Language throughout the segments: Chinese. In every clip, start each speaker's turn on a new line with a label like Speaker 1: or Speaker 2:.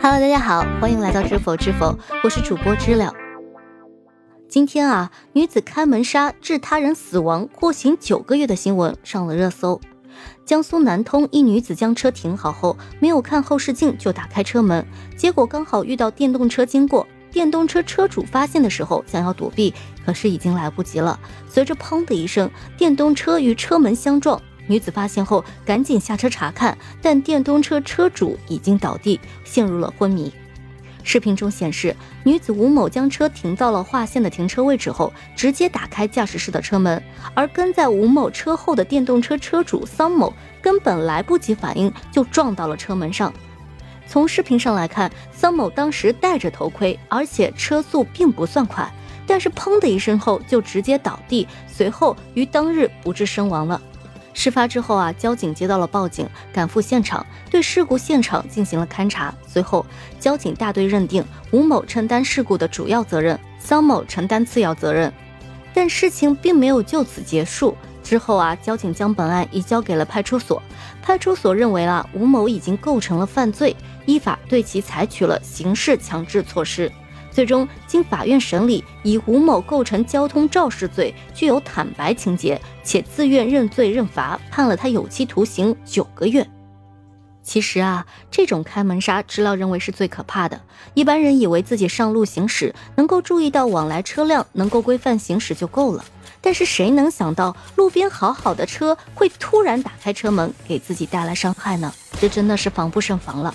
Speaker 1: Hello，大家好，欢迎来到知否知否，我是主播知了。今天啊，女子开门杀致他人死亡，获刑九个月的新闻上了热搜。江苏南通一女子将车停好后，没有看后视镜就打开车门，结果刚好遇到电动车经过，电动车车主发现的时候想要躲避，可是已经来不及了。随着砰的一声，电动车与车门相撞。女子发现后赶紧下车查看，但电动车车主已经倒地，陷入了昏迷。视频中显示，女子吴某将车停到了划线的停车位置后，直接打开驾驶室的车门，而跟在吴某车后的电动车车主桑某根本来不及反应，就撞到了车门上。从视频上来看，桑某当时戴着头盔，而且车速并不算快，但是砰的一声后就直接倒地，随后于当日不治身亡了。事发之后啊，交警接到了报警，赶赴现场，对事故现场进行了勘查。随后，交警大队认定吴某承担事故的主要责任，桑某承担次要责任。但事情并没有就此结束。之后啊，交警将本案移交给了派出所。派出所认为啊，吴某已经构成了犯罪，依法对其采取了刑事强制措施。最终，经法院审理，以吴某构成交通肇事罪，具有坦白情节，且自愿认罪认罚，判了他有期徒刑九个月。其实啊，这种开门杀，知了认为是最可怕的。一般人以为自己上路行驶，能够注意到往来车辆，能够规范行驶就够了。但是谁能想到，路边好好的车会突然打开车门，给自己带来伤害呢？这真的是防不胜防了。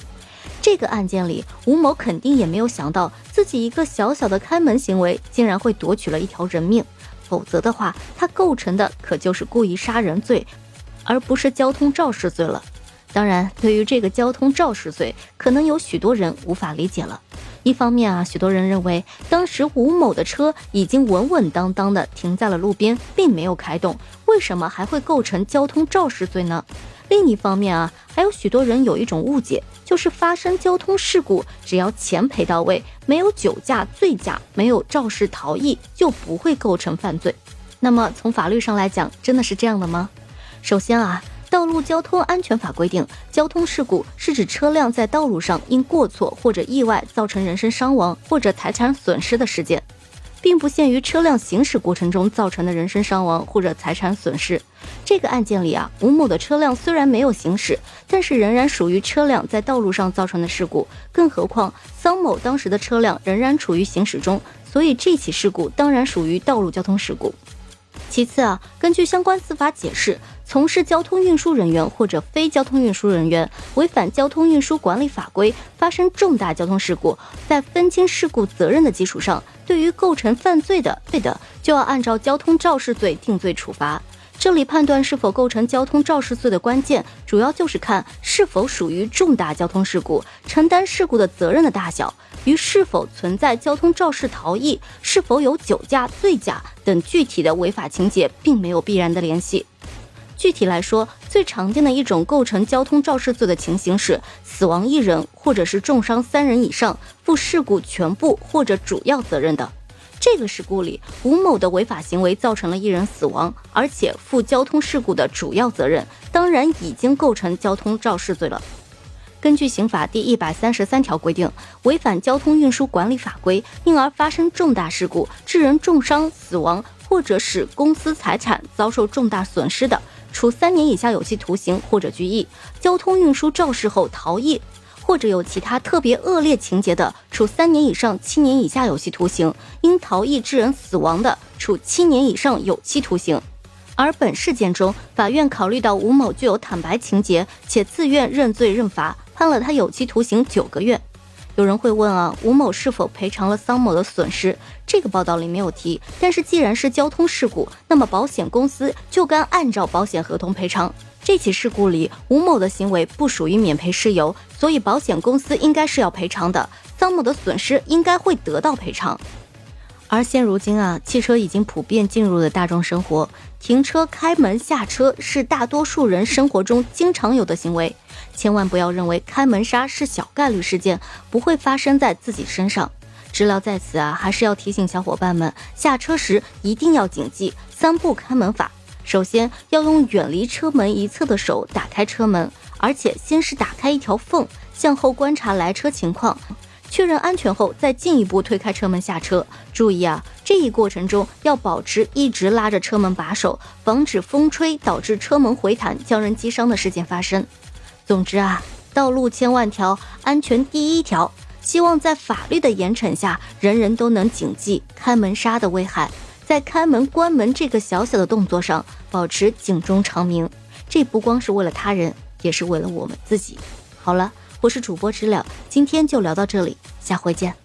Speaker 1: 这个案件里，吴某肯定也没有想到自己一个小小的开门行为，竟然会夺取了一条人命。否则的话，他构成的可就是故意杀人罪，而不是交通肇事罪了。当然，对于这个交通肇事罪，可能有许多人无法理解了。一方面啊，许多人认为当时吴某的车已经稳稳当当的停在了路边，并没有开动，为什么还会构成交通肇事罪呢？另一方面啊，还有许多人有一种误解。就是发生交通事故，只要钱赔到位，没有酒驾、醉驾，没有肇事逃逸，就不会构成犯罪。那么从法律上来讲，真的是这样的吗？首先啊，《道路交通安全法》规定，交通事故是指车辆在道路上因过错或者意外造成人身伤亡或者财产损失的事件。并不限于车辆行驶过程中造成的人身伤亡或者财产损失。这个案件里啊，吴某的车辆虽然没有行驶，但是仍然属于车辆在道路上造成的事故。更何况桑某当时的车辆仍然处于行驶中，所以这起事故当然属于道路交通事故。其次啊，根据相关司法解释，从事交通运输人员或者非交通运输人员违反交通运输管理法规，发生重大交通事故，在分清事故责任的基础上，对于构成犯罪的，对的就要按照交通肇事罪定罪处罚。这里判断是否构成交通肇事罪的关键，主要就是看是否属于重大交通事故，承担事故的责任的大小。与是否存在交通肇事逃逸、是否有酒驾、醉驾等具体的违法情节，并没有必然的联系。具体来说，最常见的一种构成交通肇事罪的情形是死亡一人，或者是重伤三人以上，负事故全部或者主要责任的。这个事故里，吴某的违法行为造成了一人死亡，而且负交通事故的主要责任，当然已经构成交通肇事罪了。根据刑法第一百三十三条规定，违反交通运输管理法规，因而发生重大事故，致人重伤、死亡，或者使公司财产遭受重大损失的，处三年以下有期徒刑或者拘役；交通运输肇事后逃逸，或者有其他特别恶劣情节的，处三年以上七年以下有期徒刑；因逃逸致人死亡的，处七年以上有期徒刑。而本事件中，法院考虑到吴某具有坦白情节，且自愿认罪认罚，判了他有期徒刑九个月。有人会问啊，吴某是否赔偿了桑某的损失？这个报道里没有提。但是既然是交通事故，那么保险公司就该按照保险合同赔偿。这起事故里，吴某的行为不属于免赔事由，所以保险公司应该是要赔偿的。桑某的损失应该会得到赔偿。而现如今啊，汽车已经普遍进入了大众生活，停车、开门、下车是大多数人生活中经常有的行为。千万不要认为开门杀是小概率事件，不会发生在自己身上。知了在此啊，还是要提醒小伙伴们，下车时一定要谨记三步开门法。首先要用远离车门一侧的手打开车门，而且先是打开一条缝，向后观察来车情况，确认安全后再进一步推开车门下车。注意啊，这一过程中要保持一直拉着车门把手，防止风吹导致车门回弹将人击伤的事件发生。总之啊，道路千万条，安全第一条。希望在法律的严惩下，人人都能谨记开门杀的危害，在开门关门这个小小的动作上保持警钟长鸣。这不光是为了他人，也是为了我们自己。好了，我是主播知了，今天就聊到这里，下回见。